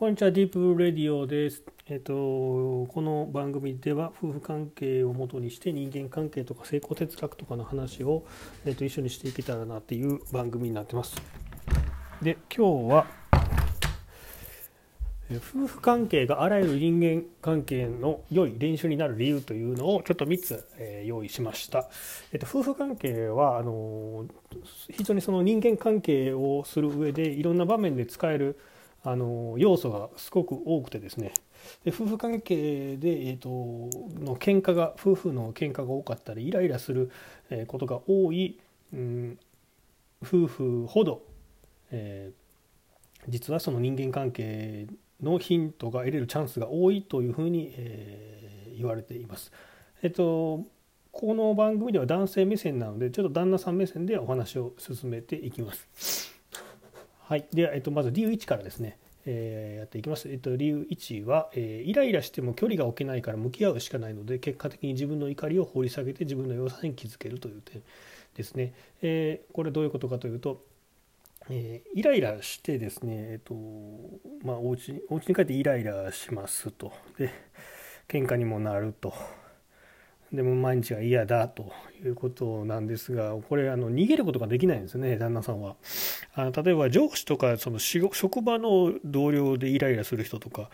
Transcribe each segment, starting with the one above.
こんにちは、ディープレディオです。えっと、この番組では夫婦関係をもとにして人間関係とか成功哲学とかの話を、えっと、一緒にしていけたらなっていう番組になってます。で、今日は、夫婦関係があらゆる人間関係の良い練習になる理由というのをちょっと3つ、えー、用意しました。えっと、夫婦関係はあの非常にその人間関係をする上でいろんな場面で使えるあの要素がすごく多くてですねで夫婦関係で、えーと、の喧嘩が夫婦の喧嘩が多かったりイライラすることが多い、うん、夫婦ほど、えー、実はその人間関係のヒントが得れるチャンスが多いというふうに、えー、言われています。えっ、ー、とこの番組では男性目線なのでちょっと旦那さん目線でお話を進めていきます。はい、で、えっと、まず理由1からですね、えー、やっていきます。えっと、理由1は、えー、イライラしても距離が置けないから向き合うしかないので、結果的に自分の怒りを掘り下げて自分の弱さに気づけるという点ですね。えー、これどういうことかというと、えイライラしてですね、えっと、まあ、お家に、お家に帰ってイライラしますと。で、喧嘩にもなると。でも毎日が嫌だということなんですがこれあの逃げることができないんですね旦那さんは。あの例えば上司とかその職場の同僚でイライラする人とか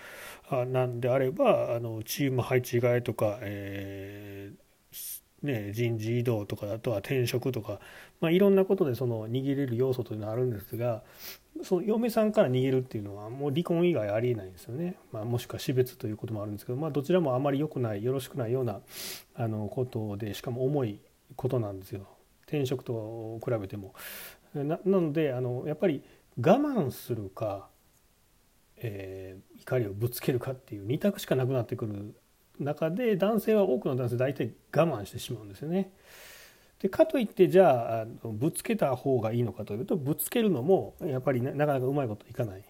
なんであればあのチーム配置替えとか、えー、ね、人事異動とかあとは転職とか、まあ、いろんなことでその逃げれる要素というのはあるんですがその嫁さんから逃げるっていうのはもう離婚以外ありえないですよね、まあ、もしくは死別ということもあるんですけど、まあ、どちらもあまり良くないよろしくないようなあのことでしかも重いことなんですよ転職と比べても。なのであのやっぱり我慢するか、えー、怒りをぶつけるかっていう2択しかなくなってくる中で男性は多くの男性大体我慢してしまうんですよね。でかといってじゃあぶつけた方がいいのかというとぶつけるのもやっぱりなかなかうまいこといかない、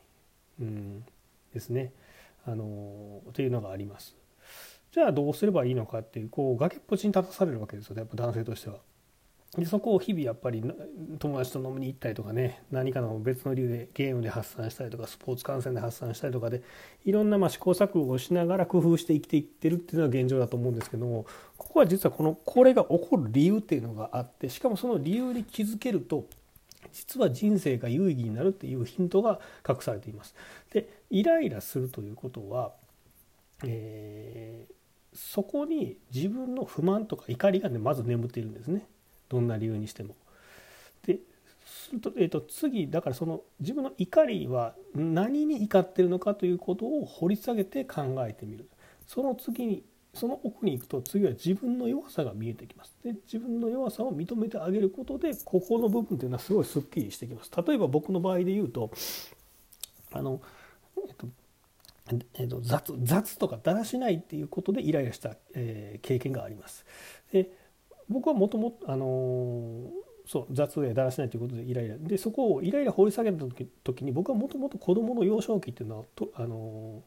うん、ですねあのというのがあります。じゃあどうすればいいのかっていうこう崖っぷちに立たされるわけですよねやっぱ男性としては。でそこを日々やっぱり友達と飲みに行ったりとかね何かの別の理由でゲームで発散したりとかスポーツ観戦で発散したりとかでいろんなま試行錯誤をしながら工夫して生きていってるっていうのが現状だと思うんですけどもここは実はこのこれが起こる理由っていうのがあってしかもその理由に気づけると実は人生が有意義になるっていうヒントが隠されています。でイライラするということは、えー、そこに自分の不満とか怒りがねまず眠っているんですね。どんな理由にしても。ですると,、えー、と次だからその自分の怒りは何に怒ってるのかということを掘り下げて考えてみる。その次にその奥に行くと次は自分の弱さが見えてきます。で自分の弱さを認めてあげることでここの部分というのはすごいすっきりしてきます。例えば僕の場合で言うとあの、えっとえっと、雑雑とかだらしないっていうことでイライラした、えー、経験があります。で僕はもともとあのそう雑でだらしないということでイライラ。でそこをイライラ掘り下げた時時に僕はもともと子どもの幼少期っていうのはとあの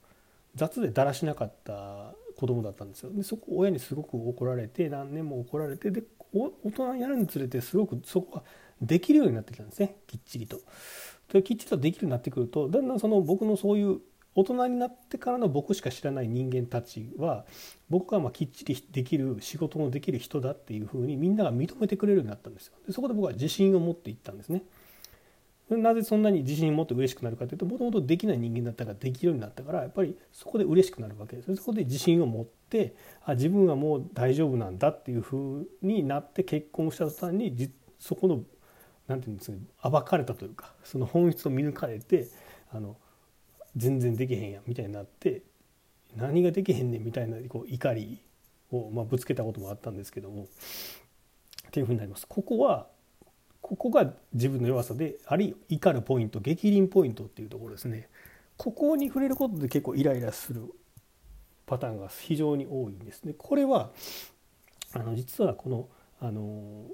雑でだらしなかった子供だったんですよ。でそこ親にすごく怒られて何年も怒られてで大人になるにつれてすごくそこができるようになってきたんですね。きっちりと。できっちりとできるようになってくるとだんだんその僕のそういう大人になってからの僕しか知らない人間たちは僕がまきっちりできる仕事のできる人だっていうふうにみんなが認めてくれるようになったんですよ。でそこで僕は自信を持っていったんですね。なぜそんなに自信を持って嬉しくなるかというともともとできない人間だったからできるようになったからやっぱりそこで嬉しくなるわけですそこで自信を持ってあ自分はもう大丈夫なんだっていうふうになって結婚した途端にそこの何て言うんですか暴かれたというかその本質を見抜かれてあの全然できへんやんみたいになって何ができへんねんみたいなこう怒りを、まあ、ぶつけたこともあったんですけどもっていうふうになります。ここはここが自分の弱さであるいは怒るポイント激鱗ポイントっていうところですね。ここに触れることで結構イライラするパターンが非常に多いんですね。これはあの実はこのあの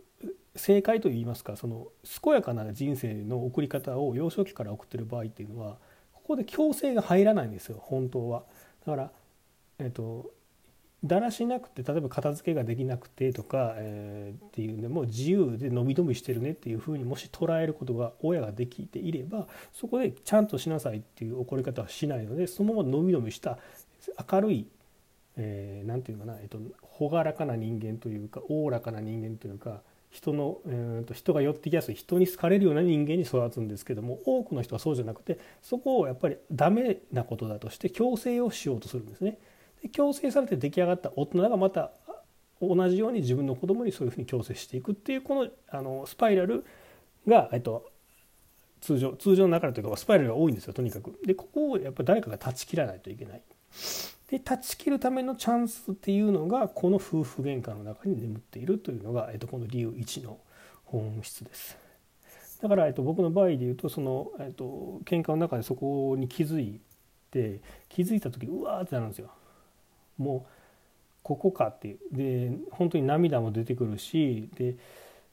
正解といいますかその健やかな人生の送り方を幼少期から送ってる場合っていうのはここで強制が入らないんですよ本当は。だから、えっと、だらしなくて例えば片付けができなくてとか、えー、っていうのも自由で伸び伸びしてるねっていうふうにもし捉えることが親ができていればそこでちゃんとしなさいっていう怒り方はしないのでそのまま伸び伸びした明るい何、えー、て言うかな、えっと、朗らかな人間というかおおらかな人間というか人の、えーと、人が寄ってきやすい人に好かれるような人間に育つんですけども多くの人はそうじゃなくてそこをやっぱりダメなことだとして強制をしようとするんですね。で強制されて出来上がった大人がまた同じように自分の子供にそういうふうに強制していくっていうこのあのスパイラルが、えっと、通常通常の中でというかスパイラルが多いんですよとにかく。でここをやっぱり誰かが断ち切らないといけない。で断ち切るためのチャンスっていうのがこの夫婦喧嘩の中に眠っているというのが、えっと、この理由1の本質です。だから、えっと、僕の場合で言うとその、えっと喧嘩の中でそこに気づいて気づいた時うわーってなるんですよ。もうここかっていうで本当に涙も出てくるしで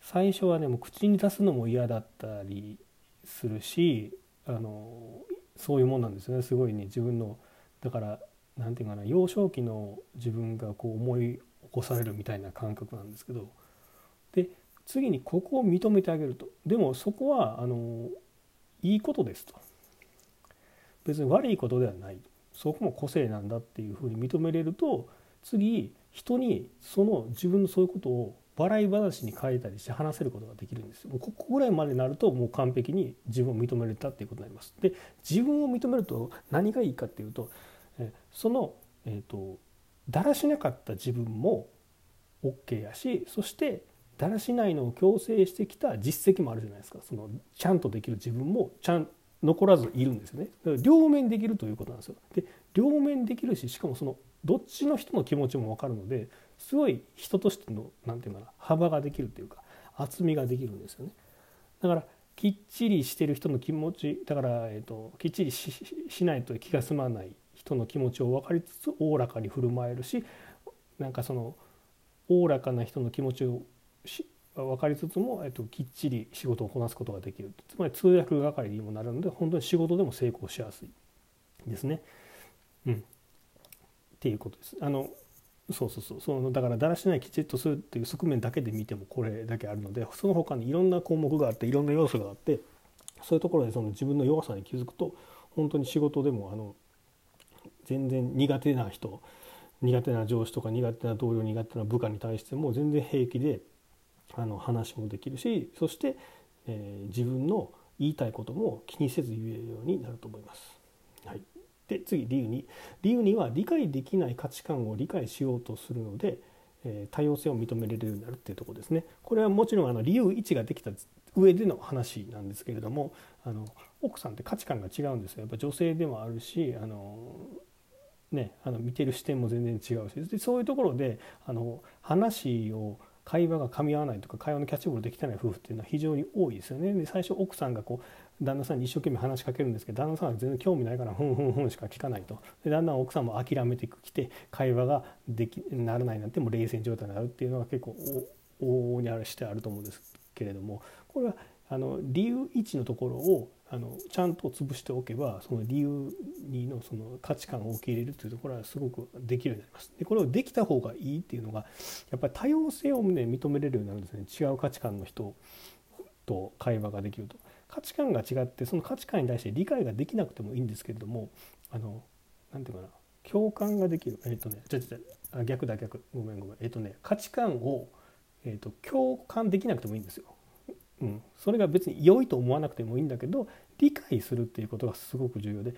最初はねもう口に出すのも嫌だったりするしあのそういうもんなんですよねすごいね自分のだから何て言うかな幼少期の自分がこう思い起こされるみたいな感覚なんですけどで次にここを認めてあげるとでもそこはあのいいことですと別に悪いことではないそこも個性なんだっていうふうに認めれると次人にその自分のそういうことを笑い話に変えたりして話せることができるんですよ。もうここぐらいまでになるともう完璧に自分を認めれたっていうことになります。で自分を認めると何がいいかっていうとその、えーと、だらしなかった自分も OK やしそしてだらしないのを強制してきた実績もあるじゃないですか。そのちゃんとできる自分もちゃん残らずいるんですよね。だから両面できるということなんですよ。で両面できるししかもそのどっちの人の気持ちも分かるのですごい人としての何て言うかな幅ができるというか厚みができるんですよね。だからきっちりしてる人の気持ちだから、えーと、きっちりしないと気が済まない人の気持ちを分かりつつおおらかに振る舞えるしなんかそのおおらかな人の気持ちを分かりつつも、えっと、きっちり仕事をこなすことができるつまり通訳係にもなるので本当に仕事でも成功しやすいですね。うん、っていうことです。あのそうそうそうそのだからだらしないきちっとするっていう側面だけで見てもこれだけあるのでその他にいろんな項目があっていろんな要素があってそういうところでその自分の弱さに気づくと本当に仕事でもあの全然苦手な人苦手な上司とか苦手な同僚苦手な部下に対しても全然平気であの話もできるしそして、えー、自分の言いたいことも気にせず言えるようになると思います。はい、で次理由2理由2は理解できない価値観を理解しようとするので、えー、多様性を認めれるようになるっていうとこですね。これはもちろんあの理由1ができた上での話なんですけれどもあの奥さんって価値観が違うんですよ。やっぱ女性でもあるしあのね、あの見てる視点も全然違うしでそういうところであの話を会話が噛み合わないとか会話のキャッチボールできてない夫婦っていうのは非常に多いですよね。で最初奥さんがこう旦那さんに一生懸命話しかけるんですけど旦那さんは全然興味ないからふんふんふんしか聞かないとでだんだん奥さんも諦めてきて会話ができならないなんてもう冷戦状態になるっていうのが結構往々にあるしてあると思うんですけれどもこれはあの理由1のところをあのちゃんと潰しておけばその理由にのその価値観を受け入れるというところはすごくできるようになります。でこれをできた方がいいっていうのがやっぱり多様性を、ね、認めれるようになるんですね違う価値観の人と会話ができると。価値観が違ってその価値観に対して理解ができなくてもいいんですけれどもあのなんていうかな共感ができるえっ、ー、とねちょちょあ逆だ逆ごめんごめんえっ、ー、とね価値観を、えーと共感できなくてもいいんですよ。うん、それが別に良いと思わなくてもいいんだけど理解するっていうことがすごく重要で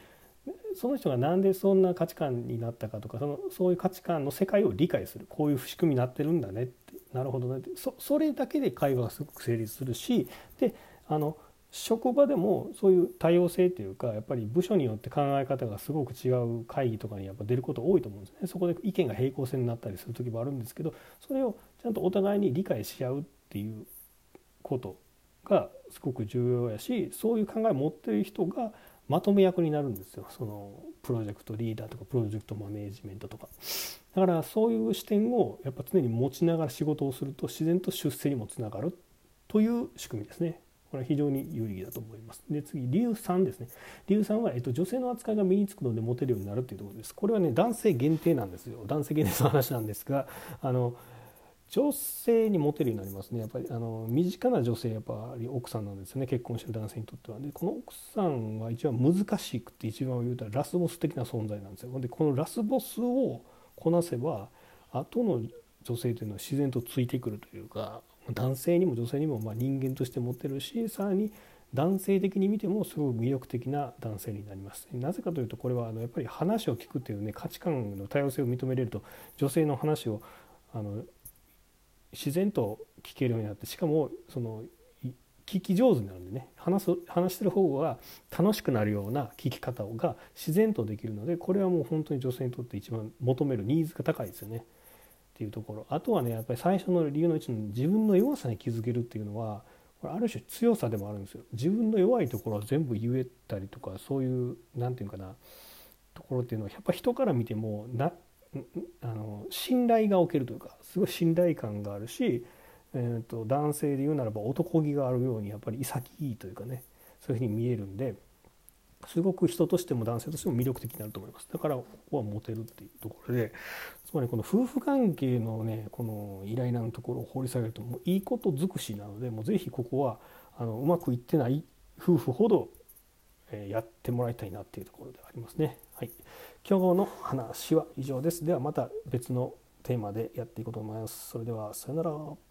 その人が何でそんな価値観になったかとかそのそういう価値観の世界を理解する。こういう仕組みになってるんだねって。なるほどねって。そそれだけで会話がすごく成立するしであの職場でもそういう多様性というかやっぱり部署によって考え方がすごく違う会議とかにやっぱ出ること多いと思うんですね。そこで意見が平行線になったりする時もあるんですけどそれをちゃんとお互いに理解し合うっていうことがすごく重要やしそういう考えを持ってる人がまとめ役になるんですよそのプロジェクトリーダーとかプロジェクトマネージメントとかだからそういう視点をやっぱ常に持ちながら仕事をすると自然と出世にもつながるという仕組みですねこれは非常に有意義だと思います。で次理由3ですね。理由3は、えっと、女性の扱いが身につくのでモテるようになるというところです。これはね男性限定なんですよ。男性限定の話なんですがあの女性にモテるようになりますね。やっぱりあの身近な女性やっぱり奥さんなんですよね。結婚してる男性にとっては。でこの奥さんは一番難しくて一番言うたらラスボス的な存在なんですよ。でこのラスボスをこなせば後の女性というのは自然とついてくるというか男性にも女性にもま人間として持ってるしさらに男性的に見てもすごく魅力的な男性になります。なぜかというとこれはあのやっぱり話を聞くというね価値観の多様性を認めれると女性の話をあの自然と聞けるようになってしかもその聞き上手になるんでね話す話してる方が楽しくなるような聞き方が自然とできるのでこれはもう本当に女性にとって一番求めるニーズが高いですよね。っていうところ。あとはねやっぱり最初の理由のうちの自分の弱さに気づけるっていうのはこれある種強さでもあるんですよ。自分の弱いところは全部言えたりとかそういう何て言うかなところっていうのはやっぱ人から見てもなあの信頼がおけるというかすごい信頼感があるし、えーと、男性で言うならば男気があるようにやっぱり潔いというかねそういうふうに見えるんですごく人としても男性としても魅力的になると思いますだからここはモテるっていうところでつまりこの夫婦関係のねこのイライラのところを掘り下げるともういいこと尽くしなのでもう是非ここはあのうまくいってない夫婦ほどやってもらいたいなっていうところでありますね。はい、今日の話は以上です。ではまた別のテーマでやっていこうと思います。それではさよなら。